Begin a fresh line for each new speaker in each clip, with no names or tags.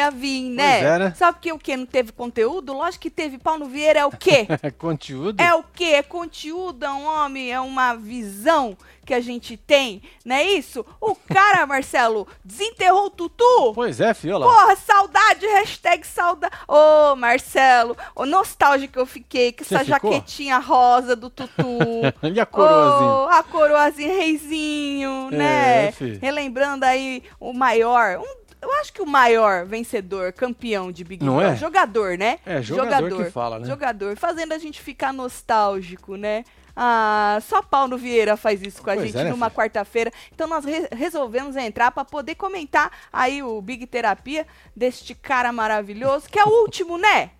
ia vir, né?
É, né?
Porque o quê? Não teve conteúdo? Lógico que teve. Paulo Vieira é o quê?
Conteúdo?
É o quê? É conteúdo, é um homem, é uma visão que a gente tem, não é isso? O cara, Marcelo, desenterrou o Tutu.
Pois é, fiola.
Porra, saudade, hashtag saudade. Ô, Marcelo, o nostálgico que eu fiquei com
Você
essa
ficou?
jaquetinha rosa do Tutu.
E a coroazinha?
Ô, a coroazinha reizinho,
É,
né? Relembrando aí o maior, um- eu acho que o maior vencedor, campeão de Big
Não
Brother.
é?
Jogador, né?
É, jogador que fala, né?
Jogador, fazendo a gente ficar nostálgico, né? Ah, só Paulo Vieira faz isso com a
Pois
gente
é, né,
numa
filho?
quarta-feira. Então nós re- resolvemos entrar para poder comentar aí o Big Terapia deste cara maravilhoso, que é o último, né?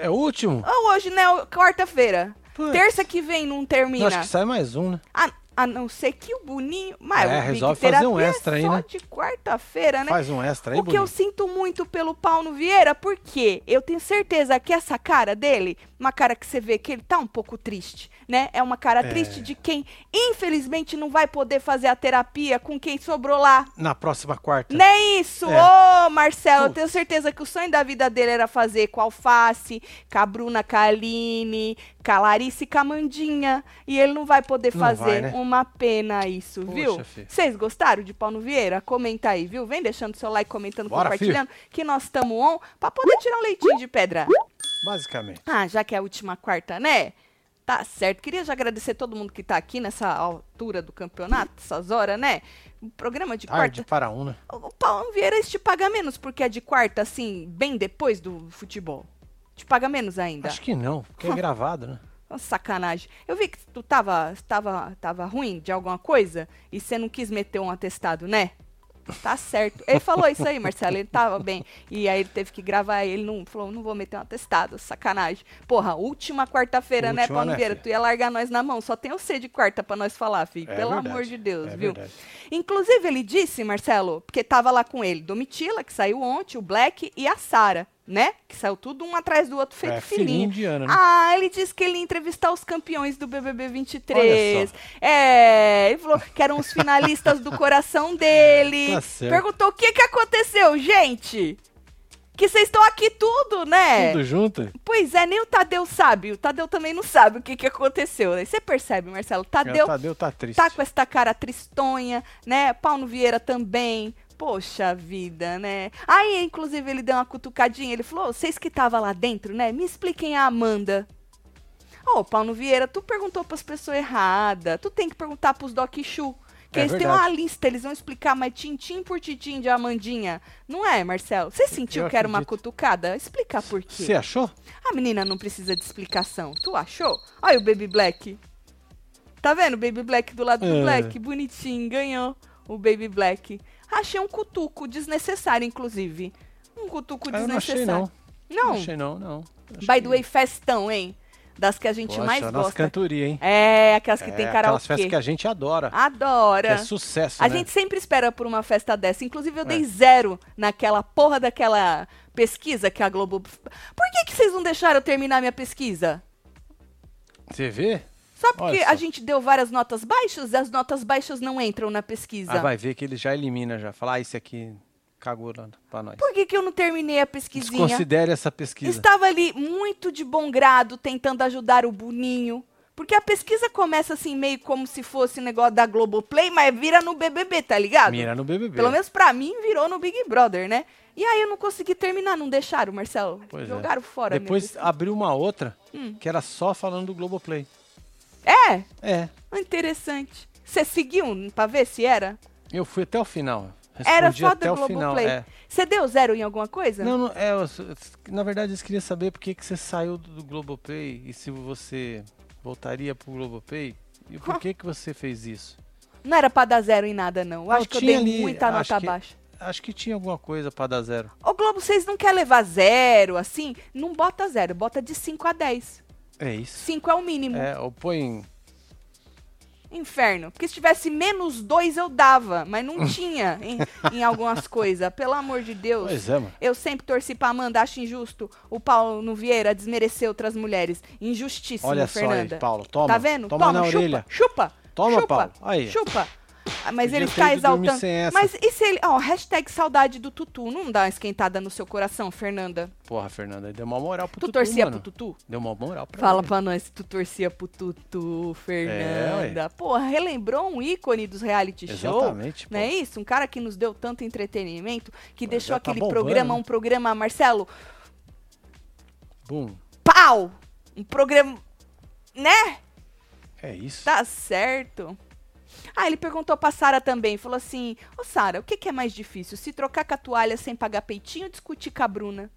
É o último?
Ou hoje, né? Quarta-feira. Terça que vem não termina.
Eu acho que sai mais um, né?
A, a não ser que o Boninho. Mas
É, resolve fazer um extra aí,
só
né?
de quarta-feira, né?
Faz um extra aí,
o que eu
bonito.
sinto muito pelo Paulo Vieira, porque eu tenho certeza que essa cara dele, uma cara que você vê que ele tá um pouco triste, né? É uma cara
É.
triste de quem, infelizmente, não vai poder fazer a terapia com quem sobrou lá.
Na próxima quarta.
Não é isso?
É.
Ô, Marcelo, eu tenho certeza que o sonho da vida dele era fazer com a Alface, com a Bruna Kaline, com a Larissa e com a Mandinha. E ele não vai poder
Não
fazer.
vai, né?
Uma pena isso,
Poxa,
viu? Vocês gostaram de Paulo Vieira? Comenta aí, viu? Vem deixando seu like, comentando,
Bora,
compartilhando, que nós estamos on pra poder tirar um leitinho de pedra.
Basicamente.
Ah, já que é a última quarta, né? Tá certo. Queria já agradecer todo mundo que tá aqui nessa altura do campeonato, essas horas, né? O programa de
Tarde
quarta.
para um, né?
O Paulo Vieira te paga menos porque é de quarta, assim, bem depois do futebol. Te paga menos ainda.
Acho que não, porque é gravado, né?
Sacanagem. Eu vi que tu tava, tava, tava ruim de alguma coisa e você não quis meter um atestado, né? Tá certo. Ele falou isso aí, Marcelo. Ele tava bem. E aí ele teve que gravar. Ele não falou, não vou meter um atestado. Sacanagem. Porra, última quarta-feira, né, Paulo
né,
Vieira? Tu ia largar nós na mão. Só tem o C de quarta pra nós falar, filho.
É
Pelo
verdade,
amor de Deus,
é
viu?
verdade.
Inclusive, ele disse, Marcelo, porque tava lá com ele, Domitila, que saiu ontem, o Black e a Sara, né? Que saiu tudo um atrás do outro, feito
É,
filhinho.
indiano, né?
Ah, ele disse que ele ia entrevistar os campeões do BBB 23.
Olha só.
É, ele falou que eram os finalistas do coração dele.
Tá certo.
Perguntou o que que aconteceu, gente? Que vocês estão aqui tudo, né?
Tudo junto?
Pois é, nem o Tadeu sabe. O Tadeu também não sabe o que que aconteceu. Né? Você percebe, Marcelo? Tadeu
O Tadeu tá triste.
tá com esta cara tristonha, né? Paulo Vieira também. Poxa vida, né? Aí, inclusive, ele deu uma cutucadinha. Ele falou: "Ô, vocês que estavam lá dentro, né? Me expliquem a Amanda. Ô, Paulo Vieira, tu perguntou pras pessoas erradas. Tu tem que perguntar pros Doc Chu. Que
É
eles têm
verdade.
uma lista, eles vão explicar mais tintim por tintim de Amandinha. Não é, Marcelo? Você sentiu que era uma cutucada? Explica por quê.
Você achou?
A menina não precisa de explicação. Tu achou? Olha o Baby Black. Tá vendo o Baby Black do lado do
É.
Black? Bonitinho, ganhou o Baby Black. Achei um cutuco desnecessário, inclusive. Um cutuco
Ah, eu não achei,
desnecessário.
não.
Não.
achei, não, não. Acho
By
que-
the way, festão, hein? Das que a gente
Poxa,
mais
nossa
gosta.
cantoria, hein?
É, aquelas que
É,
tem
aquelas
karaokê.
festas que a gente adora.
Adora.
Que é sucesso,
A
né?
gente sempre espera por uma festa dessa. Inclusive, eu
É.
dei zero naquela porra daquela pesquisa que a Globo. Por que, que vocês não deixaram eu terminar minha pesquisa?
Você vê?
Só porque
Olha
a
só.
gente deu várias notas baixas e as notas baixas não entram na pesquisa.
Ah, vai ver que ele já elimina já. Fala, ah, esse aqui cagou lá pra nós.
Por que, que eu não terminei a pesquisinha?
Desconsidere essa pesquisa.
Estava ali muito de bom grado tentando ajudar o Boninho. Porque a pesquisa começa assim, meio como se fosse negócio da Globoplay, mas vira no BBB, tá ligado?
Mira no BBB.
Pelo menos pra mim virou no Big Brother, né? E aí eu não consegui terminar, não deixaram, Marcelo.
Pois é.
Jogaram fora. a minha
Depois abriu uma outra
Hum.
que era só falando do Globoplay.
É,
É.
interessante. Você seguiu pra ver se era?
Eu fui até o final.
Era
Respondi
só
até
do. Globoplay.
É.
Você deu zero em alguma coisa?
Não, não, é, eu- na verdade, eles queriam saber por que, que você saiu do, do Globoplay e se você voltaria pro Globoplay e por que, que você fez isso.
Não era pra dar zero em nada, não. Eu acho que eu dei
ali,
muita nota
que-
baixa.
Acho que tinha alguma coisa pra dar zero.
Ô Globo, vocês não querem levar zero, assim? Não bota zero, bota de 5 a 10.
É isso.
5 é o mínimo.
É, ou põe.
Inferno. Porque se tivesse menos 2 eu dava, mas não tinha em, em algumas coisas. Pelo amor de Deus.
Pois é, mano.
Eu sempre torci pra Amanda, acho injusto o Paulo Vieira desmerecer outras mulheres. Injustíssimo,
Olha só
Fernanda.
aí, Paulo. Toma.
Tá vendo?
Toma, na
chupa,
orelha.
Chupa.
Toma,
chupa,
Paulo. Aí.
Chupa. Ah, Mas
Podia
ele
ter
fica
ido dormir
exaltando. Mas e se ele. Ó, hashtag saudade do Tutu. Não dá uma esquentada no seu coração, Fernanda?
Porra, Fernanda, deu uma moral pro
Tu
Tutu,
torcia
mano.
pro Tutu?
Deu uma moral pra
Fala
ele.
pra nós se tu torcia pro Tutu, Fernanda.
É.
Porra, relembrou um ícone dos reality show.
Exatamente, pô.
Não é isso? Um cara que nos deu tanto entretenimento, que
Pô,
deixou
tá
aquele
bombando,
programa, um programa, Marcelo,
Bum.
pau! Um programa. Né?
É isso.
Tá certo. Ah, ele perguntou pra Sara também, falou assim: Ô Sara, o que, que é mais difícil? Se trocar com a toalha sem pagar peitinho ou discutir com a Bruna?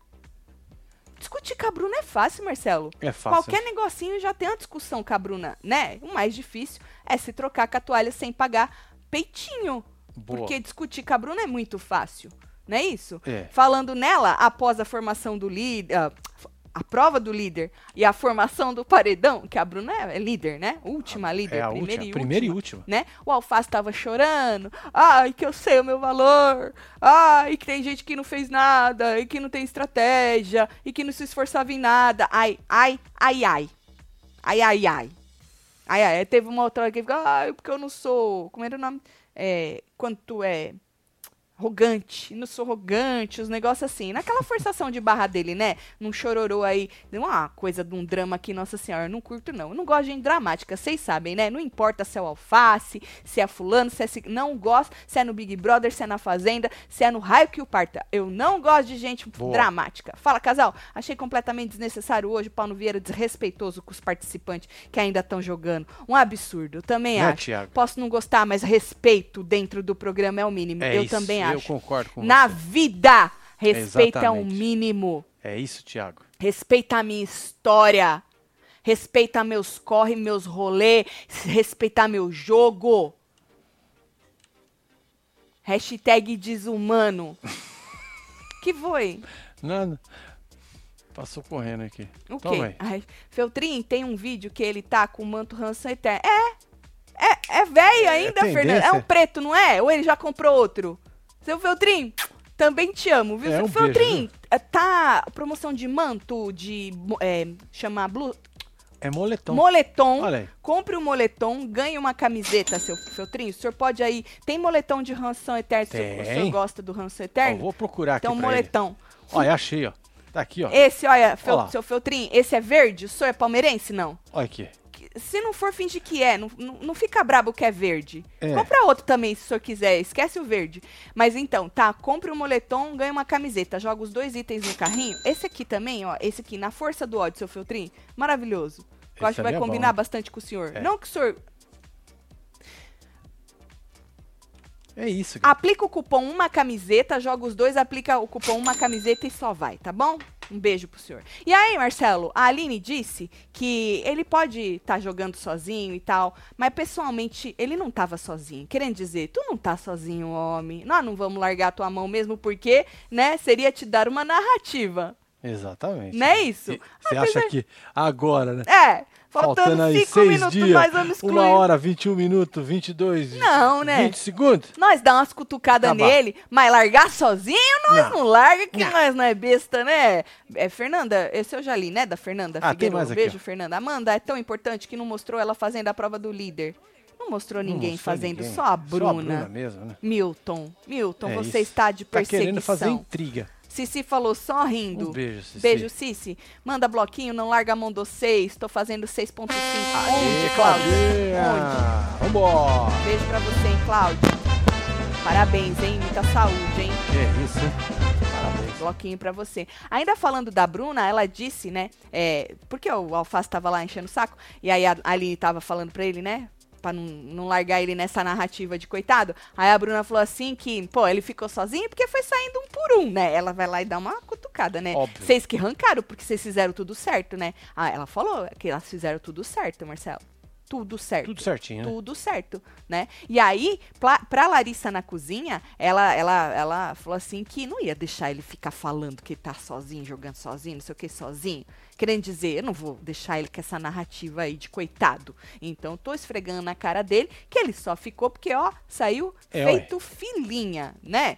Discutir com a Bruna é fácil, Marcelo.
É fácil.
Qualquer negocinho já tem uma discussão com a Bruna, né? O mais difícil é se trocar com a toalha sem pagar peitinho.
Boa.
Porque discutir com a Bruna é muito fácil, não é isso?
É.
Falando nela, após a formação do líder, a, a prova do líder e a formação do paredão, que a Bruna é, é líder, né? Última líder,
É a
primeira
última,
e
primeira e
última. Né? O Alface tava chorando. Ai, que eu sei o meu valor. Ai, que tem gente que não fez nada. E que não tem estratégia. E que não se esforçava em nada. Ai, ai, ai, ai. Ai, ai, ai. Ai, ai. Teve uma outra que ficou, ai, porque eu não sou. Como era o nome? É, quando tu é arrogante, não sou arrogante, os negócios assim. Naquela forçação de barra dele, né? Num chororô aí, uma coisa de um drama aqui, nossa senhora, eu não curto não. Eu não gosto de gente dramática, vocês sabem, né? Não importa se é o alface, se é fulano, se é... ci- Não gosto, se é no Big Brother, se é na Fazenda, se é no raio que o parta. Eu não gosto de gente
Boa.
dramática. Fala, casal, achei completamente desnecessário hoje, Paulo Vieira desrespeitoso com os participantes que ainda estão jogando. Um absurdo, eu também
Né,
acho.
Thiago?
Posso não gostar, mas respeito dentro do programa é o mínimo.
É
eu
isso,
também
eu
acho.
concordo com
Na
você.
vida, respeito é o
Exatamente.
mínimo.
É isso, Thiago.
Respeita a minha história. Respeita meus corre, meus rolê. Respeitar meu jogo. Hashtag desumano. que foi?
Nada. Passou correndo aqui.
O
Toma
quê? Ai, Feltrin, tem um vídeo que ele tá com o manto ranço eterno. É. É, é velho ainda,
tendência.
Fernando. É um preto, não é? Ou ele já comprou outro? Seu Feltrin, também te amo, viu?
É,
Seu
um beijo,
Feltrin, eh, tá promoção de manto, de. É, chama Blue.
É moletom.
Moletom. Compre o moletom, ganhe uma camiseta, seu Feltrin. O senhor pode aí. Tem moletom de ranção eterno? Se o senhor
Tem.
gosta do ranço
Ó,
eterno?
vou procurar aqui
então,
pra ele.
moletom.
Olha, achei, ó. Tá aqui, ó.
Esse, olha, Fel- seu Feltrin, esse é verde? O senhor é palmeirense? Não.
Olha aqui.
Se não for, finge que é. Não, não, não fica brabo que é verde.
É.
Compra outro também, se o senhor quiser. Esquece o verde. Mas então, tá. Compre o moletom, ganha uma camiseta. Joga os dois itens no carrinho. Esse aqui também, ó. Esse aqui, na força do ódio, seu Feltrin. Maravilhoso. Eu
Esse
acho que vai
é
combinar
bom.
bastante com o senhor.
É.
Não que o senhor
É isso. cara.
Aplica o cupom uma camiseta, joga os dois, aplica o cupom uma camiseta e só vai, tá bom? Um beijo pro senhor. E aí, Marcelo, a Aline disse que ele pode estar jogando sozinho e tal, mas pessoalmente ele não tava sozinho. Querendo dizer, tu não tá sozinho, homem. Nós não vamos largar tua mão mesmo porque, né, seria te dar uma narrativa.
Exatamente.
Não é isso?
Você acha que agora, né?
É, faltando,
aí
cinco
seis
minutos,
dias,
nós vamos excluir.
uma hora, 21 minutos, 22,
Não, né?
20 segundos.
Nós dá umas cutucadas
Acabar.
nele, mas largar sozinho nós não,
Não.
larga, que
Não.
nós não é besta, né? É, Fernanda, esse eu já li, né? Da Fernanda
Ah,
Figueiredo.
aqui,
Beijo,
ó.
Fernanda. Amanda, é tão importante que não mostrou ela fazendo a prova do líder. Não mostrou
Não
ninguém
mostrou
fazendo,
ninguém.
só a Bruna.
Só a Bruna mesmo, né?
Milton, Milton,
É
você
isso.
está de
Tá
perseguição.
querendo fazer intriga.
Cici falou só rindo.
Um beijo, Cici.
Beijo, Cici. Manda bloquinho, não larga a mão do 6. Tô fazendo 6.5.
Aê,
Onde, Cláudio? Onde?
Vambora!
Beijo pra você, hein, Cláudio. Parabéns, hein? Muita saúde, hein?
É isso? Parabéns.
Bloquinho pra você. Ainda falando da Bruna, ela disse, né? É, porque o Alface tava lá enchendo o saco, e aí a Aline tava falando pra ele, né? Pra não, não largar ele nessa narrativa de coitado. Aí a Bruna falou assim que, pô, ele ficou sozinho porque foi saindo um por um, né? Ela vai lá e dá uma cutucada, né? Vocês que arrancaram porque vocês fizeram tudo certo, né? Ah, ela falou que elas fizeram tudo certo, Marcelo. Tudo certo
Tudo certinho, né?
tudo certo, né? E aí, pra, pra Larissa na cozinha, ela, ela, ela falou assim que não ia deixar ele ficar falando que tá sozinho, jogando sozinho, não sei o que, sozinho. Querendo dizer, eu não vou deixar ele com essa narrativa aí de coitado. Então, tô esfregando na cara dele que ele só ficou porque, ó, saiu
É,
feito filhinha, né?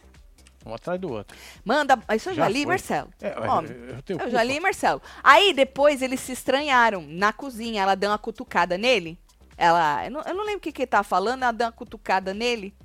Um atrás do outro.
Manda. Isso eu já,
Já
li,
foi.
Marcelo.
É,
Ó,
eu, eu
já li, Marcelo. Aí depois eles se estranharam na cozinha. Ela deu uma cutucada nele. Ela, eu não, eu não lembro o que que ele tava falando, ela deu uma cutucada nele.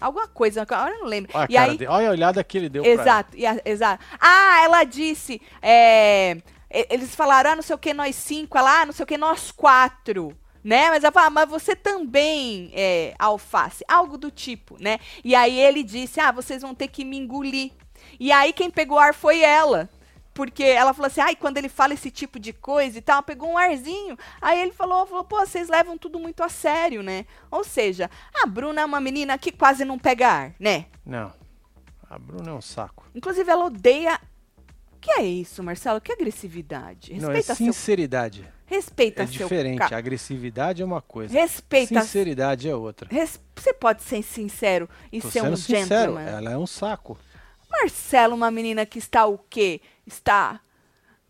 Alguma coisa, agora eu não lembro.
Olha a,
e aí,
dele, olha a olhada que ele deu pra ela.
Exato, exato. Ah, ela disse. é, eles falaram, ah, não sei o que, nós cinco. Ela, ah, não sei o que, nós quatro. Né? Mas ela fala, ah, mas você também é alface. Algo do tipo, né? E aí ele disse, ah, vocês vão ter que me engolir. E aí quem pegou ar foi ela. Porque ela falou assim, ai, quando ele fala esse tipo de coisa e tal, pegou um arzinho. Aí ele falou, falou, pô, vocês levam tudo muito a sério, né? Ou seja, a Bruna é uma menina que quase não pega ar, né?
Não. A Bruna é um saco.
Inclusive, ela odeia. O que é isso, Marcelo? Que agressividade?
Não, é
Respeita seu. Respeita
É
seu.
diferente.
ca-
agressividade é uma coisa.
Respeita.
Sinceridade é outra.
Res- Você pode ser sincero e
Tô
ser um
sincero,
gentleman.
ela é um saco.
Marcelo, uma menina que está o quê? Está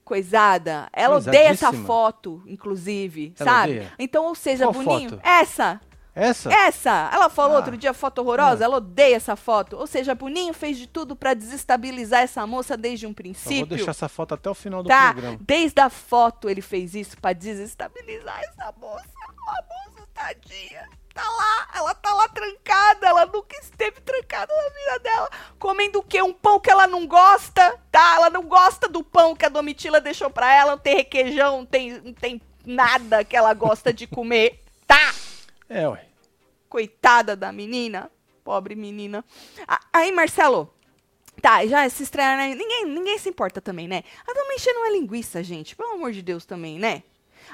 coisada. Ela odeia essa foto, inclusive,
Ela
sabe?
odeia?
Então, ou seja,
Qual
Boninho,
foto?
essa.
Essa?
Essa, ela falou
Ah.
outro dia foto horrorosa,
Ah.
ela odeia essa foto. Ou seja, Boninho fez de tudo para desestabilizar essa moça desde um
Eu
princípio.
vou deixar essa foto até o final do
Tá,
programa.
desde a foto ele fez isso pra desestabilizar essa moça. A moça, tadinha. Tá lá, ela tá lá trancada, ela nunca esteve trancada na vida dela. Comendo o quê? Um pão que ela não gosta, tá? Ela não gosta do pão que a Domitila deixou pra ela, não tem requeijão, não tem, não tem nada que ela gosta de comer, tá?
É, ué.
Coitada da menina. Pobre menina. Aí, Marcelo. Tá, já se estreia, né? Ninguém, ninguém se importa também, né? Ela também enchendo uma linguiça, gente. Pelo amor de Deus também, né?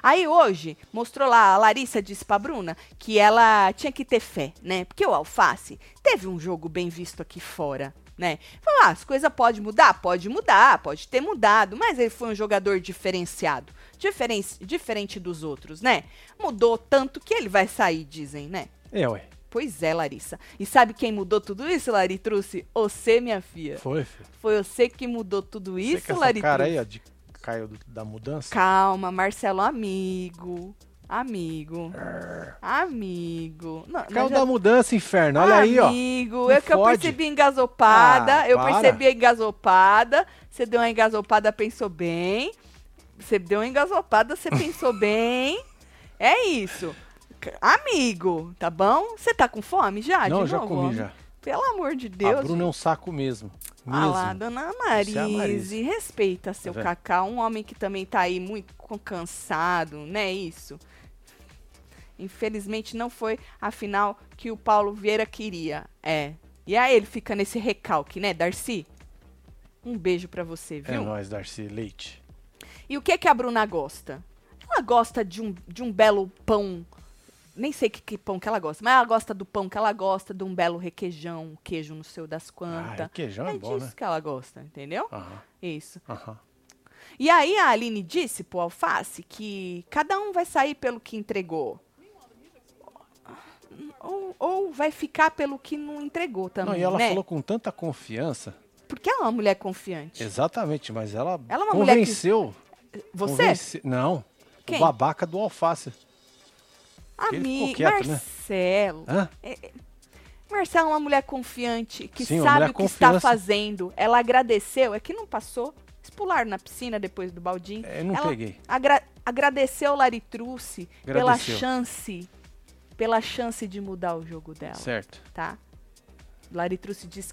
Aí hoje, mostrou lá, a Larissa disse pra Bruna que ela tinha que ter fé, né? Porque o Alface teve um jogo bem visto aqui fora, né? Falou, ah, as coisas podem mudar? Pode mudar, pode ter mudado, mas ele foi um jogador diferenciado. Diferen diferente dos outros, né? Mudou tanto que ele vai sair, dizem, né?
É, ué.
Pois é, Larissa. E sabe quem mudou tudo isso, Lari? Você, minha filha.
Foi, filho.
Foi você que mudou tudo
Você
isso,
que essa
Lari
cara aí, ó, de Caio da mudança.
Calma, Marcelo, amigo. Amigo. Amigo. Não,
Caio
já-
da mudança, inferno. Olha aí, ó.
Amigo, eu que eu percebi engasopada.
Ah,
eu
para.
percebi a engasopada. Você deu uma engasopada, pensou bem. Você deu uma engasopada, você pensou bem. É isso. Amigo, tá bom? Você tá com fome já?
Não,
de
já
novo,
comi
homem?
já.
Pelo amor de Deus.
a Bruna é um saco mesmo. Mesmo.
Ah lá, dona
é
Marise,
Marise.
respeita seu cacau. Um homem que também tá aí muito cansado, né? Isso. Infelizmente não foi a final que o Paulo Vieira queria. É. E aí ele fica nesse recalque, né, Darcy? Um beijo pra você,
É
viu?
nóis, Darcy Leite.
E o que que a Bruna gosta? Ela gosta de um, de um belo pão. Nem sei que, que pão que ela gosta, mas ela gosta do pão que ela gosta, de um belo requeijão, queijo no seu das
Ah,
quantas.
requeijão é,
é
bom,
disso
né?
que ela gosta, entendeu?
Aham,
Isso.
aham.
E aí a Aline disse pro Alface que cada um vai sair pelo que entregou. Ou, ou vai ficar pelo que não entregou também,
Não, e ela
né?
falou com tanta confiança.
Porque ela é uma mulher confiante.
Exatamente, mas ela,
Ela é uma mulher que-
convenceu.
Você?
Não,
Quem?
o babaca do alface.
Amigo,
quieto, né?
Marcelo.
Hã?
Marcelo é uma mulher confiante, que
Sim,
sabe o que está
confiança.
fazendo. Ela agradeceu, é que não passou. Eles pularam na piscina depois do baldinho.
É, Eu não
Ela
peguei.
agra- agradeceu Laritruce pela chance, pela chance de mudar o jogo dela,
Certo.
tá?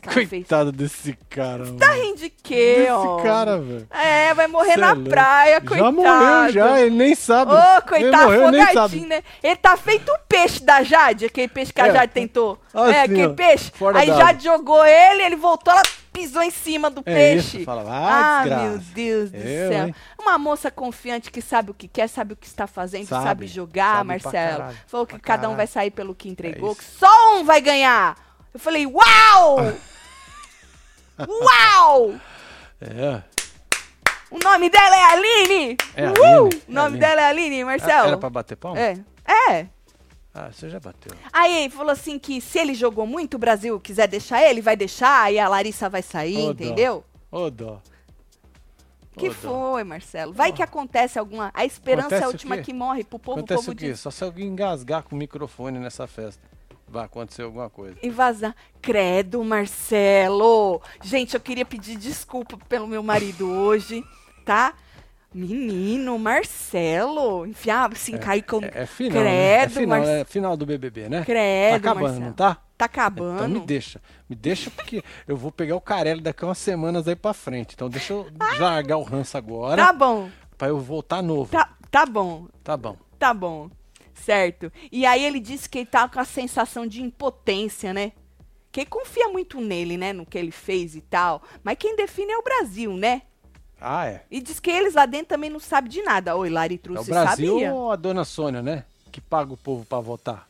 Que ela fez.
Coitado desse cara, mano.
Tá rindo de quê,
Desse
ó?
cara, velho.
É, vai morrer
Cê
na
é
praia, coitado.
Já morreu, já, ele nem sabe.
Ô,
ele
coitado,
morreu,
afogadinho, né? Ele tá feito o peixe da Jade, aquele peixe que a
É.
Jade tentou.
Assim,
é, aquele
ó,
peixe. Aí. Jade jogou ele, ele voltou, ela pisou em cima do
É
peixe.
isso, fala, ah,
ah, meu Deus do
Eu,
céu.
hein?
Uma moça confiante que sabe o que quer, sabe o que está fazendo, sabe,
Sabe,
jogar,
sabe
Marcelo.
caralho,
Falou que cada um vai sair pelo que entregou,
É
que só um vai ganhar. Eu falei, uau! uau!
É.
O nome dela é Aline!
É
Uhul!
Aline,
O
é
nome
Aline.
dela é Aline,
Ah,
Marcelo.
Era pra bater palma?
É. É.
Ah, você já bateu.
Aí ele falou assim que se ele jogou muito, o Brasil quiser deixar ele, vai deixar, e a Larissa vai sair,
Ô, dó.
entendeu?
Ô, dó.
Que
Ô,
foi, Marcelo? Vai que acontece alguma. A esperança é
Acontece
a
o
última que morre pro povo, o
Acontece
povo
o quê?
diz.
Só se alguém engasgar com o microfone nessa festa. Vai acontecer alguma coisa.
E vazar. Credo, Marcelo! Gente, eu queria pedir desculpa pelo meu marido hoje, tá? Menino, Marcelo. Enfiava assim, caiu com.
É, é final, né? É
Credo,
final,
Marce-
é final do BBB, né?
Credo,
tá acabando,
Marcelo.
não tá?
Tá acabando.
Então me deixa. Me deixa porque eu vou pegar o Carelli daqui a umas semanas aí pra frente. Então deixa eu largar o ranço agora
Tá bom.
pra eu voltar novo. Tá,
Tá, tá bom.
bom.
Tá bom. Certo. E aí ele disse que ele tá com a sensação de impotência, né? Quem confia muito nele, né? No que ele fez e tal. Mas quem define é o Brasil, né?
Ah, é.
E diz que eles lá dentro também não sabem de nada. Oi, Lari
É
Trus,
o
você
Brasil
sabia?
ou a dona Sônia, né? Que paga o povo pra votar.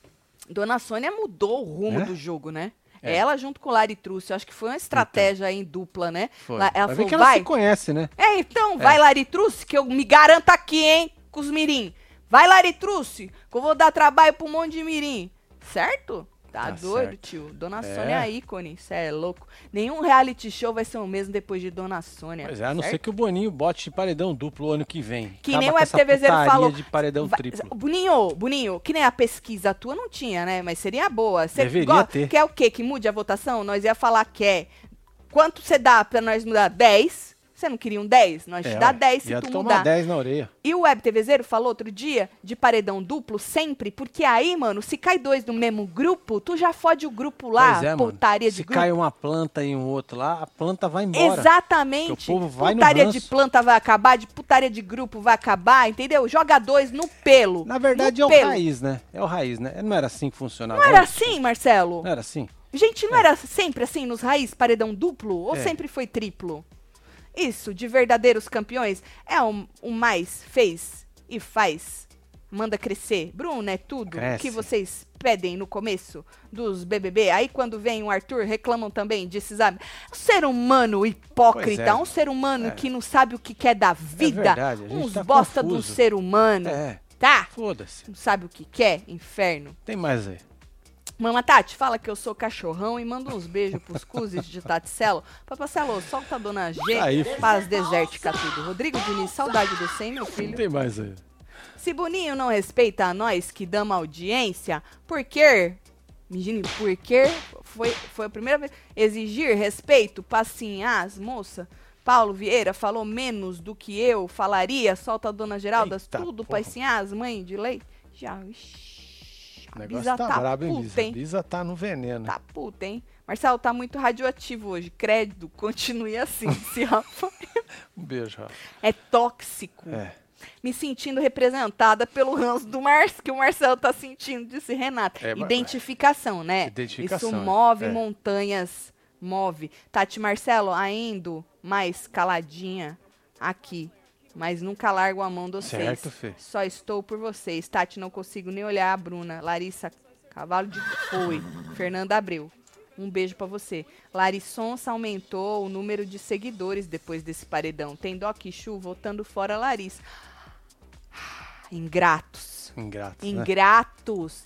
Dona Sônia mudou o rumo
É?
do jogo, né?
É.
Ela junto com o Lari Truce, eu acho que foi uma estratégia aí em dupla, né?
Foi.
Ela
ver
falou,
que ela
vai.
se conhece, né?
É, então, vai Lari Truce, que eu me garanto aqui, hein, com os mirim. Vai Lari Truce, que eu vou dar trabalho um monte de mirim. Certo? Tá,
Tá
doido,
certo.
tio. Dona
É.
Sônia é ícone, cê é louco. Nenhum reality show vai ser o mesmo depois de Dona Sônia.
Pois é, a não ser que o Boninho bote paredão duplo ano que vem.
Que
Acaba
nem o FTVzeiro
putaria
falou.
de paredão
Vai-
triplo.
Boninho, Boninho, que nem a pesquisa tua não tinha, né? Mas seria boa. Cê
Deveria
go-
ter.
Quer o quê? Que mude a votação? Nós ia falar que é. Quanto você dá pra nós mudar? 10? Você não queria um 10? Nós te
É,
dá
ué,
10 se tu
tomar
mudar.
10 na orelha.
E o Web TVzeiro falou outro dia de paredão duplo sempre, porque aí, mano, se cai dois no mesmo grupo, tu já fode o grupo lá,
pois é,
putaria de
Se
grupo.
cai uma planta e um outro lá, a planta vai embora.
Exatamente.
O povo vai no
putaria de planta vai acabar, de putaria de grupo vai acabar, entendeu? Joga dois no pelo.
Na verdade
no
é o
pelo.
raiz, né? É o raiz, né? Não era assim que funcionava.
Não era assim, Marcelo?
Não era assim?
Gente, não era sempre assim nos raiz paredão duplo? Ou
É.
sempre foi triplo? Isso, de verdadeiros campeões, é o, mais fez e faz. Manda crescer. Bruno, é tudo
Cresce.
que vocês pedem no começo dos BBB. Aí quando vem o Arthur, reclamam também disso, sabe? Um ser humano hipócrita,
é.
um ser humano
É.
que não sabe o que quer da vida.
verdade, a gente
uns
tá
bosta de um
confuso.
ser humano,
É,
tá?
foda-se.
Não sabe o que quer? Inferno.
Tem mais aí.
Mama Tati, fala que eu sou cachorrão e manda uns beijos pros cuzes de Taticelo. Papacelo, solta a dona G,
Aí, filho.
paz desértica tudo. Rodrigo Diniz, saudade do 100, meu filho.
Tem mais aí.
Se Boninho não respeita a nós que damos audiência, por que... Imagine, por que foi, foi a primeira vez... Exigir respeito, passinhas, moça... Paulo Vieira falou menos do que eu falaria. Solta a dona Geralda,
Eita,
tudo,
porra.
passinhas, mãe de lei. Já, ixi,
O negócio
Bisa
tá, brabo, hein, Bisa?
hein?
Bisa tá no veneno.
Tá puta, hein? Marcelo, tá muito radioativo hoje. Crédito, continue assim, se Rafa.
Um beijo, Rafa.
É tóxico.
É.
Me sentindo representada pelo ranço do Marcelo, que o Marcelo tá sentindo, disse Renata.
É, mas-
Identificação, né?
Identificação,
Isso
é.
move
É.
montanhas, move. Tati Marcelo, ainda mais caladinha aqui. Mas nunca largo a mão de vocês.
Certo, Fê.
Só estou por vocês. Tati, não consigo nem olhar a Bruna. Larissa, cavalo de foi. Fernanda Abreu. Um beijo pra você. Larissonça aumentou o número de seguidores depois desse paredão. Tem Doc Chu votando fora Larissa. Ingratos.
Ingrato. né?
Ingratos,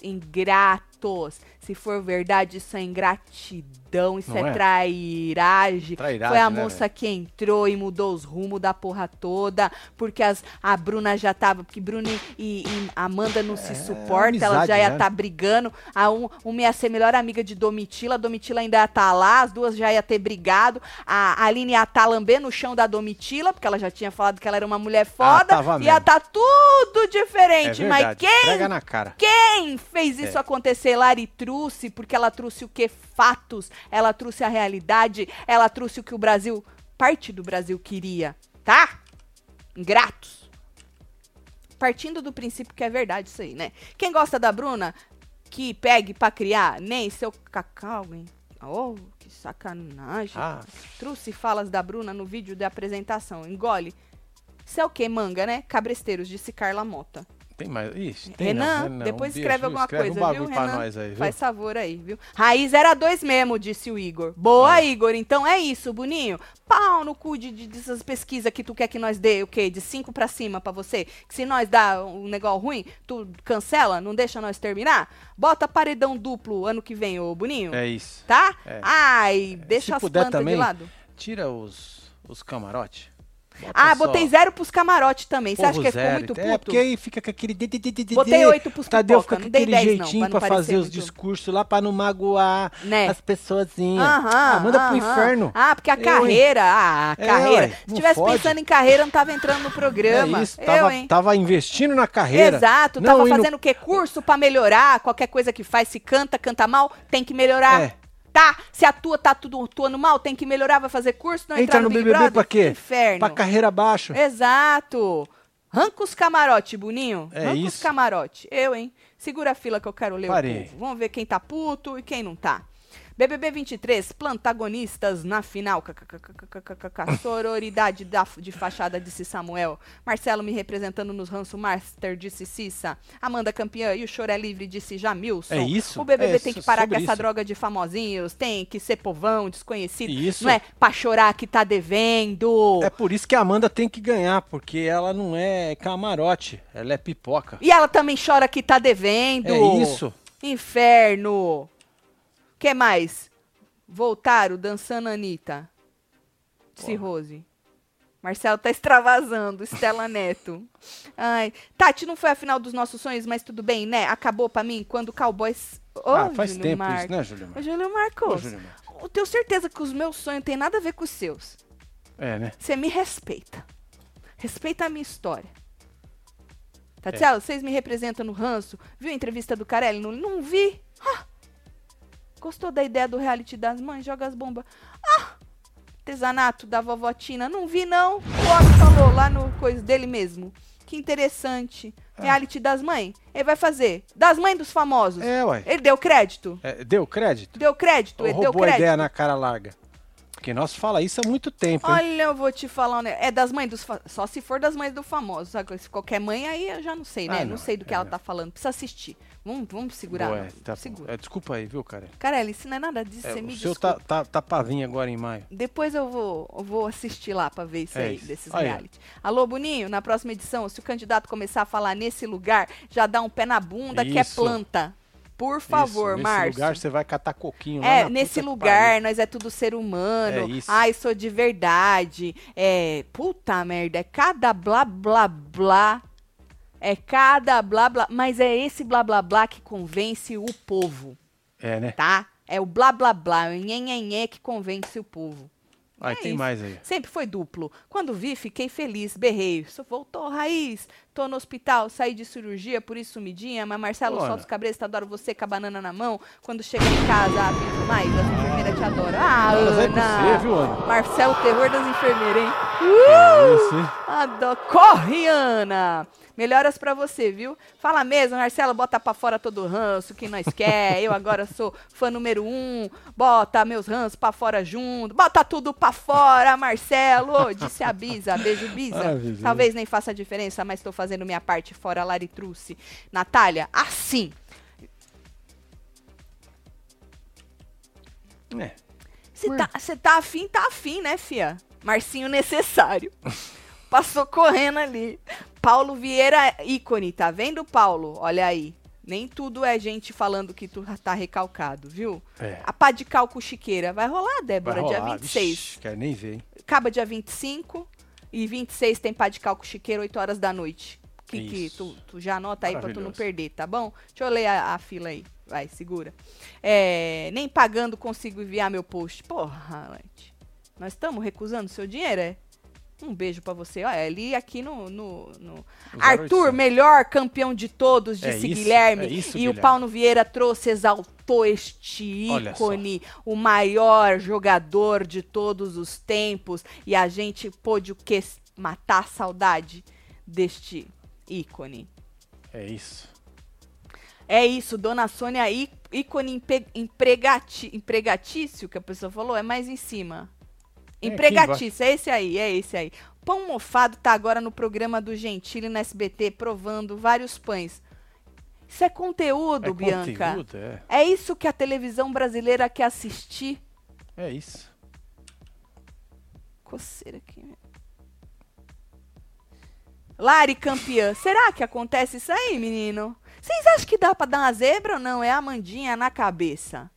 ingratos. Se for verdade, isso é ingratidão, isso é,
é?
trairagem.
Trairagem,
Foi a
né,
moça que entrou e mudou os rumos da porra toda, porque as, a Bruna já tava, porque Bruna e, e Amanda não se suportam, ela já ia
né?
estar brigando. A um, uma ia ser melhor amiga de Domitila, a Domitila ainda ia estar lá, as duas já ia ter brigado. A Aline ia estar lambendo o chão da Domitila, porque ela já tinha falado que ela era uma mulher foda.
tava
ia estar tudo
É
diferente, mas
verdade.
quem
Prega na cara.
quem fez isso
É.
acontecer? Lari trouxe, porque ela trouxe o que? Fatos. Ela trouxe a realidade. Ela trouxe o que o Brasil, parte do Brasil queria, tá? Ingratos. Partindo do princípio que é verdade isso aí, né? Quem gosta da Bruna, que pegue pra criar, nem seu cacau, hein? Oh, que sacanagem.
Ah,
Trouxe falas da Bruna no vídeo de apresentação. Engole. Isso é o que, manga, né? Cabresteiros, disse Carla Mota.
Tem mais. Ixi, tem
Renan,
não,
depois
um
escreve alguma
escreve
coisa,
um
viu,
pra
Renan?
nós aí, viu?
Faz favor aí, viu? Raiz era dois mesmo, disse o Igor. Boa,
Ah.
Igor. Então é isso, Boninho. Pau no cu de, de- dessas pesquisas que tu quer que nós dê o quê? De cinco pra cima pra você? Que se nós dá um negócio ruim, tu cancela, não deixa nós terminar? Bota paredão duplo ano que vem, ô Boninho.
É isso.
Tá?
É.
Ai, deixa
Se
as
puder
plantas
também,
de lado.
Tira os, os camarotes. Bota
Ah,
só.
botei zero pros camarote também. Você acha que ficou
zero.
muito puto?
É, porque aí fica com aquele... de- de- de- de- de-
Botei oito pros
Tadeu
pipoca,
fica com aquele
10 não,
jeitinho
pra
fazer os discursos lá pra não magoar
Né?
as pessoazinhas.
Aham,
ah, manda pro inferno.
Ah, porque a carreira, ah, a
É,
carreira. Se tivesse pensando em carreira, não tava entrando no programa.
É isso, tava, tava investindo na carreira.
Exato, tava fazendo o quê? Curso pra melhorar, qualquer coisa que faz, se canta, canta mal, tem que melhorar.
É.
Tá, se atua, tá tudo atuando mal, tem que melhorar, vai fazer curso, não
Entra
entrar
no
Big
BBB
Brother?
pra quê?
Inferno.
Pra carreira abaixo.
Exato. Arranca os camarote, Boninho.
É
Arranca os camarote. Eu, hein? Segura a fila que eu quero ler
Parei.
o povo. Vamos ver quem tá puto e quem não tá. BBB 23, plantagonistas na final. Sororidade da, de fachada, disse Samuel. Marcelo me representando nos Ranço Master, disse Cissa. Amanda campeã e o choro é livre, disse Jamilson.
É isso?
O BBB
É
tem que parar com essa
isso.
droga de famosinhos, tem que ser povão, desconhecido.
Isso.
Não é pra chorar que tá devendo.
É por isso que a Amanda tem que ganhar, porque ela não é camarote, ela é pipoca.
E ela também chora que tá devendo.
É isso.
Inferno. Que mais? Voltaram dançando Anitta. Rose. Marcelo tá extravasando. Estela Neto. Ai. Tati, não foi a final dos nossos sonhos, mas tudo bem, né? Acabou pra mim quando o Cowboys. Ô,
ah, faz
Júlio
tempo
Marcos.
isso, né, Júlio?
Ô, Júlio
Ô,
Marcos.
Júlio Marcos.
Eu tenho certeza que os meus sonhos têm nada a ver com os seus.
É, né?
Você me respeita. Respeita a minha história. Tatiana, vocês me representam no ranço? Viu a entrevista do Carelli? Não, não vi. Ah! Gostou da ideia do reality das mães? Joga as bombas. Ah! Artesanato da vovó Tina? Não vi, não. O homem falou lá no coisa dele mesmo. Que interessante. Reality das mães. Ele vai fazer. Das mães dos famosos.
É, ué.
Ele deu crédito?
É, deu crédito?
Deu crédito?
Ou
Ele deu
roubou a
crédito?
ideia na cara larga? Porque nós fala isso há muito tempo, hein?
Olha, eu vou te falar, né? É das mães dos fa- só se for das mães do famoso, sabe? Se qualquer mãe aí eu já não sei, né?
Ah,
não.
não.
sei do que
É,
ela
não.
tá falando. Precisa assistir. Vamos, vamos segurar.
Boa, é, tá.
Segura.
É, desculpa aí, viu, cara?
Carelli, isso não é nada disso,
É,
você me
o seu
desculpa.
tá, tá, tá vir agora em maio.
Depois eu vou, eu vou assistir lá pra ver isso
É
aí,
isso.
desses
Aí,
reality. Alô, Boninho, na próxima edição, se o candidato começar a falar nesse lugar, já dá um pé na bunda que é
Isso.
planta. Por favor,
isso,
Márcio.
Nesse lugar você vai catar coquinho
É, nesse lugar,
pariu.
nós é tudo ser humano.
É isso.
Ai, sou de verdade. É, puta merda, é cada blá blá blá. É cada blá blá, mas é esse blá blá blá que convence o povo,
É, né?
tá? É o blá blá blá, o nhenhenhé que convence o povo.
Aí
É
tem
isso.
mais aí.
Sempre foi duplo. Quando vi, fiquei feliz, berrei. Voltou, Raiz. Tô no hospital, saí de cirurgia, por isso sumidinha. Mas Marcelo, solta os cabreços, adoro você com a banana na mão. Quando chega em casa, ah, mais, as enfermeiras te adoram. Ah,
é
Ana.
você, viu, Ana?
Marcelo, terror das enfermeiras, hein?
É isso?
Adoro. Corre, Ana! Melhoras pra você, viu? Fala mesmo, Marcelo, bota pra fora todo o ranço que nós quer. Eu agora sou fã número um. Bota meus ranços pra fora junto. Bota tudo pra fora, Marcelo. Disse a Bisa. Beijo, Bisa. Talvez nem faça diferença, mas tô fazendo minha parte fora Laritruce. Natália, assim.
É.
Você tá, tá afim, tá afim, né, fia? Marcinho necessário. Passou correndo ali. Paulo Vieira, ícone, tá vendo, Paulo? Olha aí. Nem tudo é gente falando que tu tá recalcado, viu?
É.
A pá de calco chiqueira. Vai rolar,
Vai
Débora, dia
rolar.
26.
Vixe, quero nem ver, hein?
Acaba dia 25 e 26 tem pá de calco chiqueira, 8 horas da noite. Que, tu, tu já anota aí pra tu não perder, tá bom? Deixa eu ler a, a fila aí. Vai, segura. É, nem pagando consigo enviar meu post. Porra, Lente. Nós estamos recusando seu dinheiro, é? Um beijo pra você. Olha, ali aqui no. no, no- Arthur,
0800.
melhor campeão de todos,
É
disse
isso,
Guilherme.
é isso,
e
Guilherme.
o Paulo Vieira trouxe, exaltou este ícone, o maior jogador de todos os tempos. E a gente pôde o quê? Matar a saudade deste ícone.
É isso.
É isso, Dona Sônia, ícone empregati, empregatício, que a pessoa falou, é mais em cima.
É aqui
Empregatício, é esse aí, é esse aí. Pão Mofado tá agora no programa do Gentili na SBT, provando vários pães. Isso é conteúdo,
é
Bianca.
conteúdo, é.
É isso que a televisão brasileira quer assistir.
É isso.
Coceira aqui. Lari campeã. Será que acontece isso aí, menino? Vocês acham que dá pra dar uma zebra ou não? É a Amandinha na cabeça.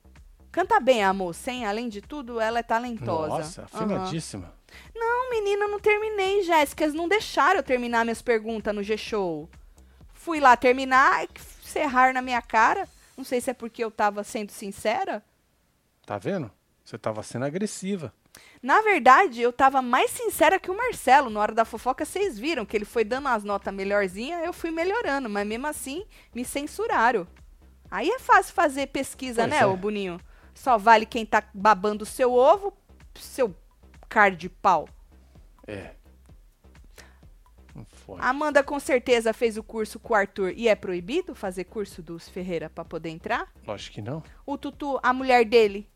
Canta bem a moça, hein? Além de tudo, ela é talentosa.
Nossa, afinadíssima.
Não, menina, não terminei, Jéssica. Eles não deixaram eu terminar minhas perguntas no G-Show. Fui lá terminar, cerrar na minha cara. Não sei se é porque eu tava sendo sincera.
Tá vendo? Você tava sendo agressiva.
Na verdade, eu tava mais sincera que o Marcelo. Na hora da fofoca, vocês viram que ele foi dando as notas melhorzinhas, eu fui melhorando. Mas mesmo assim, me censuraram. Aí é fácil fazer pesquisa,
Pois
né,
é.
ô Boninho? Só vale quem tá babando o seu ovo, seu cara de pau.
É. Não foi.
Amanda com certeza fez o curso com o Arthur e é proibido fazer curso dos Ferreira pra poder entrar?
Lógico que não.
O Tutu, a mulher dele,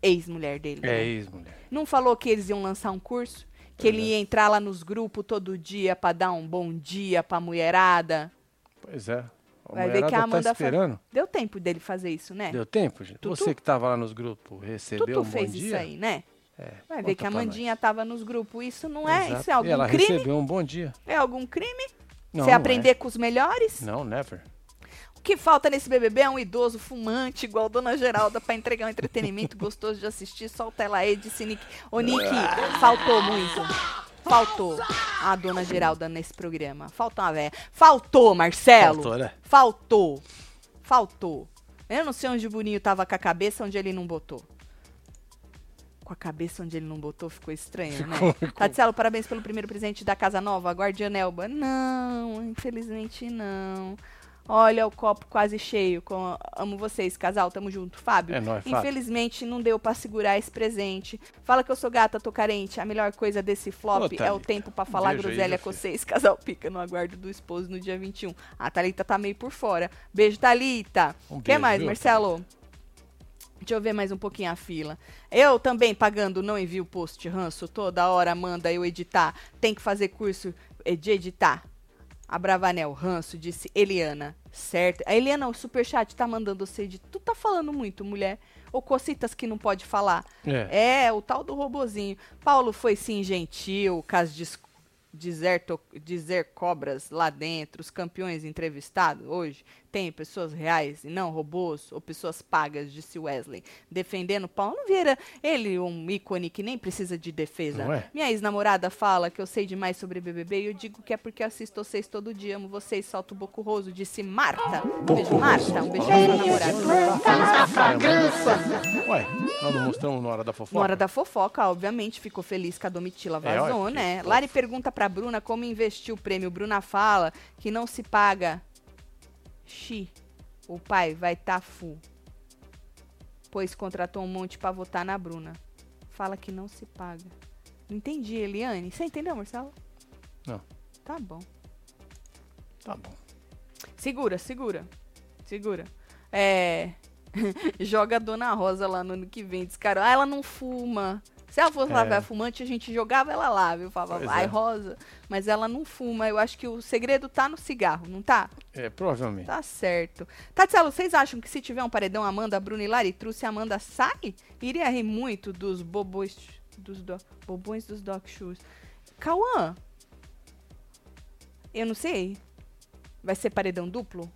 ex-mulher dele,
É
né?
ex-mulher.
não falou que eles iam lançar um curso? Que
Pois
ele
é.
ia entrar lá nos grupos todo dia pra dar um bom dia pra mulherada?
Pois é.
Vai ver que a
mulherada
Amanda
tá
fa-
esperando.
Deu tempo dele fazer isso, né?
Deu tempo, gente?
Tutu?
Você que tava lá nos grupos recebeu
Tutu
um bom
fez
dia?
isso aí, né?
É,
Vai ver que a Mandinha
nós.
tava nos grupos. Isso não é?
Exato.
Isso é algum
ela
crime?
recebeu um bom dia.
É algum crime?
Não,
Você
não
aprender com os melhores?
É. Não, never.
O que falta nesse BBB é um idoso fumante igual Dona Geralda pra entregar um entretenimento gostoso de assistir. Solta ela aí, disse Nick. Ô, Nick, faltou muito. Faltou a Dona Geralda nesse programa. Faltou uma véia. Faltou, Marcelo.
Faltou, né?
Faltou. Faltou. Eu não sei onde o Boninho tava com a cabeça, onde ele não botou. Com a cabeça onde ele não botou, ficou estranho, né? Tatielo, parabéns pelo primeiro presente da Casa Nova, a Guardiã Elba. Não, infelizmente não. Olha o copo quase cheio. Com... Amo vocês, casal, tamo junto. Fábio,
É nóis, Fábio.
infelizmente não deu pra segurar esse presente. Fala que eu sou gata, tô carente. A melhor coisa desse flop
Ô,
é o tempo pra falar
beijo aí,
groselha
meu
com vocês. Casal pica no aguardo do esposo no dia 21. A Thalita tá meio por fora. Beijo, Thalita.
Um
O que mais,
viu,
Marcelo? Deixa eu ver mais um pouquinho a fila. Eu também pagando não envio post ranço. Toda hora manda eu editar. Tem que fazer curso eh, de editar. A Bravanel, ranço, disse Eliana. Certo. A Eliana, o superchat tá mandando você editar. Tu tá falando muito, mulher. Ou cocitas que não pode falar.
É.
É, o tal do robozinho. Paulo foi sim gentil, caso de dizer, to- dizer cobras lá dentro, os campeões entrevistados hoje tem pessoas reais e não robôs ou pessoas pagas, disse Wesley, defendendo Paulo Vieira, ele um ícone que nem precisa de defesa.
É?
Minha ex-namorada fala que eu sei demais sobre BBB e eu digo que é porque assisto vocês todo dia, amo vocês, solto o boco roso, disse Marta. Um beijo, Marta, um beijo pra sua namorada.
Ué, nós não mostramos na hora da fofoca?
Na hora da fofoca, obviamente, ficou feliz que a Domitila
É,
vazou,
que
né? Lari pergunta pra Bruna como investiu o prêmio. Bruna fala que não se paga. Xi, o pai vai tá full. Pois contratou um monte pra votar na Bruna. Fala que não se paga. Não entendi, Eliane. Você entendeu, Marcelo?
Não.
Tá bom.
Tá bom.
Segura, segura. Segura. É. Joga a Dona Rosa lá no ano que vem. Diz, cara, ah, ela não fuma. Se ela fosse
É.
lá fumante, a gente jogava ela lá, viu? Falava,
Pois
vai,
é.
Rosa. Mas ela não fuma. Eu acho que o segredo tá no cigarro, não tá?
É, provavelmente.
Tá certo. Tatielo, vocês acham que se tiver um paredão Amanda, Bruna e Lari, Truce e Amanda sai? Iria rir muito dos bobões dos do, bobões dos Doc Shoes. Cauã, eu não sei. Vai ser paredão duplo?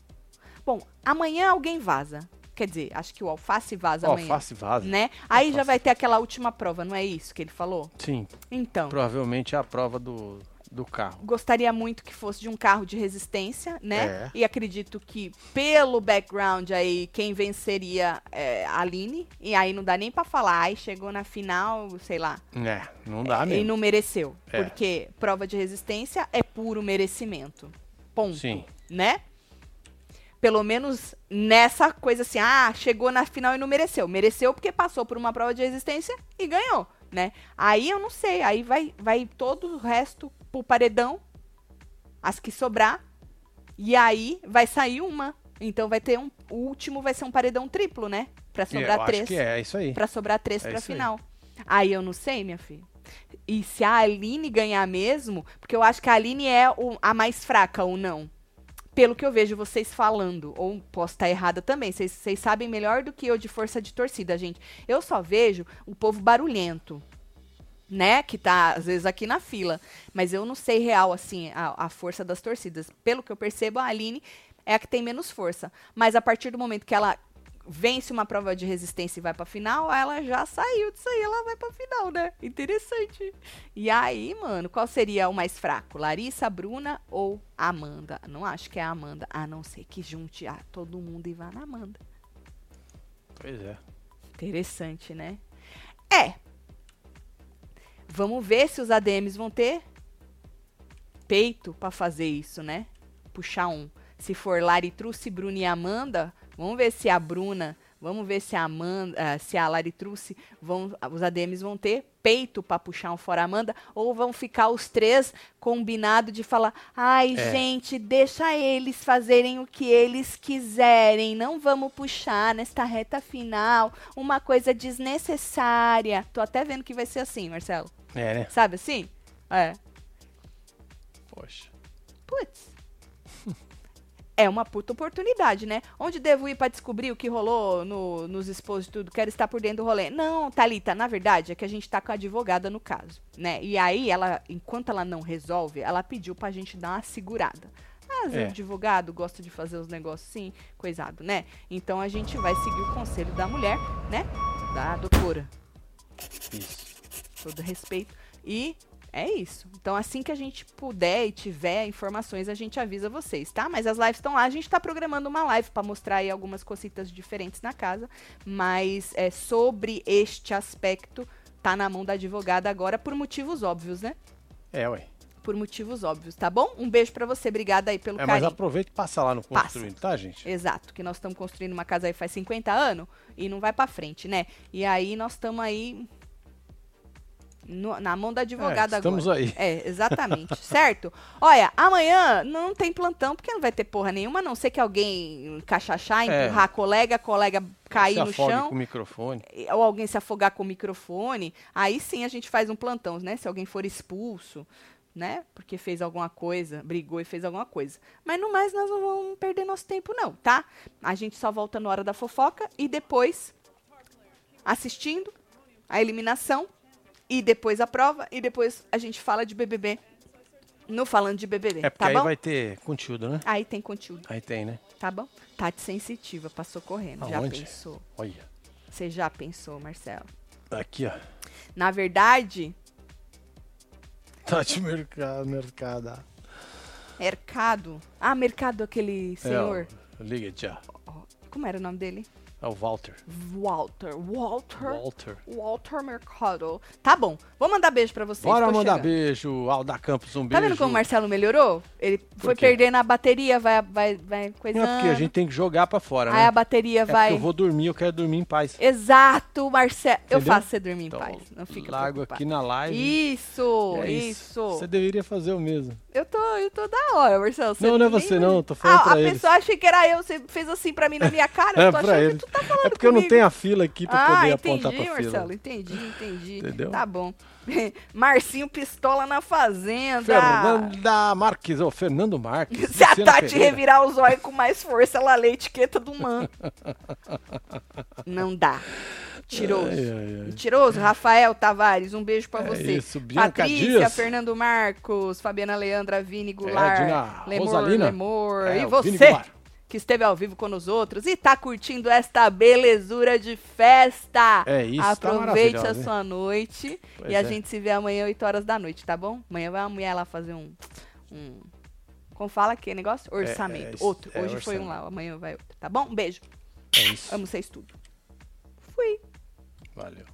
Bom, amanhã alguém vaza. Quer dizer, acho que o Alface vaza
Ó,
amanhã.
face vaza.
Né? Aí já
Alface.
vai ter aquela última prova, não é isso que ele falou?
Sim,
Então,
provavelmente é a prova do, do carro.
gostaria muito que fosse de um carro de resistência, né?
É.
E acredito que pelo background aí, quem venceria é a Aline. E aí não dá nem pra falar. Aí chegou na final, sei lá.
É, não dá
e
mesmo.
não mereceu.
É.
Porque prova de resistência é puro merecimento. Ponto.
Sim.
Né? Pelo menos nessa coisa assim, ah, chegou na final e não mereceu. Mereceu porque passou por uma prova de resistência e ganhou, né? Aí eu não sei, aí vai, vai todo o resto pro paredão, as que sobrar, e aí vai sair uma. Então vai ter um, o último vai ser um paredão triplo, né? Pra
É,
sobrar
eu
três.
acho que é, é isso aí.
Pra sobrar três
É
pra
isso aí.
final. Aí. eu não sei, minha filha. E se a Aline ganhar mesmo, porque eu acho que a Aline é o- a mais fraca ou não. Pelo que eu vejo vocês falando, ou posso estar errada também, vocês sabem melhor do que eu de força de torcida, gente. Eu só vejo o povo barulhento, né? Que tá, às vezes, aqui na fila. Mas eu não sei real, assim, a, a força das torcidas. Pelo que eu percebo, a Aline é a que tem menos força. Mas a partir do momento que ela vence uma prova de resistência e vai pra final, ela já saiu disso aí, ela vai pra final, né? Interessante. E aí, mano, qual seria o mais fraco? Larissa, Bruna ou Amanda? Não acho que é a Amanda, a não ser que junte a todo mundo e vá na Amanda.
Pois é.
Interessante, né? É. Vamos ver se os ADMs vão ter peito pra fazer isso, né? Puxar um. Se for Laritruce, Bruna e Amanda, vamos ver se a Bruna, vamos ver se a Amanda, uh, se a Laritruce, vão, os ADMs vão ter peito para puxar um fora Amanda, ou vão ficar os três combinado de falar, ai
É.
gente, deixa eles fazerem o que eles quiserem, não vamos puxar nesta reta final uma coisa desnecessária. Tô até vendo que vai ser assim, Marcelo.
É, né?
Sabe assim? É.
Poxa.
Putz. É uma puta oportunidade, né? Onde devo ir pra descobrir o que rolou no, nos expôs de tudo? Quero estar por dentro do rolê. Não, Thalita, na verdade é que a gente tá com a advogada no caso, né? E aí, ela, enquanto ela não resolve, ela pediu pra gente dar uma segurada. Mas
É.
o advogado gosta de fazer os negócios assim, coisado, né? Então a gente vai seguir o conselho da mulher, né? Da doutora.
Isso.
todo respeito. E é isso. Então, assim que a gente puder e tiver informações, a gente avisa vocês, tá? Mas as lives estão lá. A gente tá programando uma live para mostrar aí algumas cositas diferentes na casa. Mas é sobre este aspecto, tá na mão da advogada agora por motivos óbvios, né?
É, ué.
Por motivos óbvios, tá bom? Um beijo para você. Obrigada aí pelo
É, mas
carinho.
aproveita e passa lá no
Passa.
construindo, tá, gente?
Exato, que nós estamos construindo uma casa aí faz 50 anos e não vai pra frente, né? E aí nós estamos aí no- na mão da advogada
É, estamos
agora.
aí.
É, exatamente, certo? Olha, amanhã não tem plantão, porque não vai ter porra nenhuma, a não ser que alguém cachachar,
É.
empurrar a colega, colega cair
Se
no chão,
com o microfone.
ou alguém se afogar com o microfone, aí sim a gente faz um plantão, né? Se alguém for expulso, né? Porque fez alguma coisa, brigou e fez alguma coisa. Mas no mais nós não vamos perder nosso tempo não, tá? A gente só volta na hora da fofoca e depois assistindo a eliminação e depois a prova e depois a gente fala de BBB no falando de BBB,
É porque
tá
aí
bom?
vai ter conteúdo, né?
Aí tem conteúdo,
Aí tem, né?
tá bom? Tati sensitiva, passou correndo, já
Aonde?
pensou?
Olha.
Você já pensou, Marcelo?
Aqui, ó.
Na verdade,
Tá de mercado, mercado.
Mercado. Ah, Mercado, aquele senhor.
É, liga já.
Como era o nome dele?
É o Walter.
Walter. Walter.
Walter.
Walter Mercado. Tá bom. Vou mandar beijo pra vocês.
Bora mandar
chegando.
beijo. Alda Campos, um
Tá
beijo.
vendo como o Marcelo melhorou? Ele foi
quê?
perdendo a bateria, vai, vai, vai
Não,
coisando.
porque a gente tem que jogar pra fora,
Aí
né?
a bateria
É
vai.
eu vou dormir, eu quero dormir em paz.
Exato, Marcelo. Eu faço você dormir em
Então,
paz. Não fica
largo
preocupado.
aqui na live.
Isso,
É
isso.
Você deveria fazer o mesmo.
Eu tô, eu tô da hora, Marcelo.
Não, não é você não, eu tô falando
ah,
pra
a
eles.
pessoa achei que era eu, você fez assim pra mim na minha cara. Eu
É
tô
pra
achando
ele.
que tu tá falando
É porque eu não
comigo.
tenho a fila aqui pra
ah,
poder
entendi,
apontar pra
Marcelo,
fila.
entendi, entendi.
Entendeu?
Tá bom. Marcinho Pistola na Fazenda.
Fernanda Marques, ou Fernando Marques.
Se a
Luciano
Tati
Pereira.
revirar os olhos com mais força, ela lê a etiqueta do man. Não dá. Tiroso.
Ai, ai, ai.
Tiroso, Rafael Tavares, um beijo pra
É
você.
isso, Bianca
Patrícia,
Dias.
Fernando Marcos, Fabiana Leandra, Vini Goulart, Lemor,
Rosalina.
Lemor.
É,
e você que esteve ao vivo com os outros e tá curtindo esta belezura de festa.
É isso, tá
Aproveite
tá a
sua noite
pois
e a
é.
gente se vê amanhã 8 horas da noite, tá bom? Amanhã vai a mulher lá fazer um, um como fala que negócio? Orçamento.
É, é,
outro.
É
Hoje orçamento. foi um lá, amanhã vai outro, tá bom? Um beijo.
É isso.
Amo vocês tudo. Fui.
Valeu.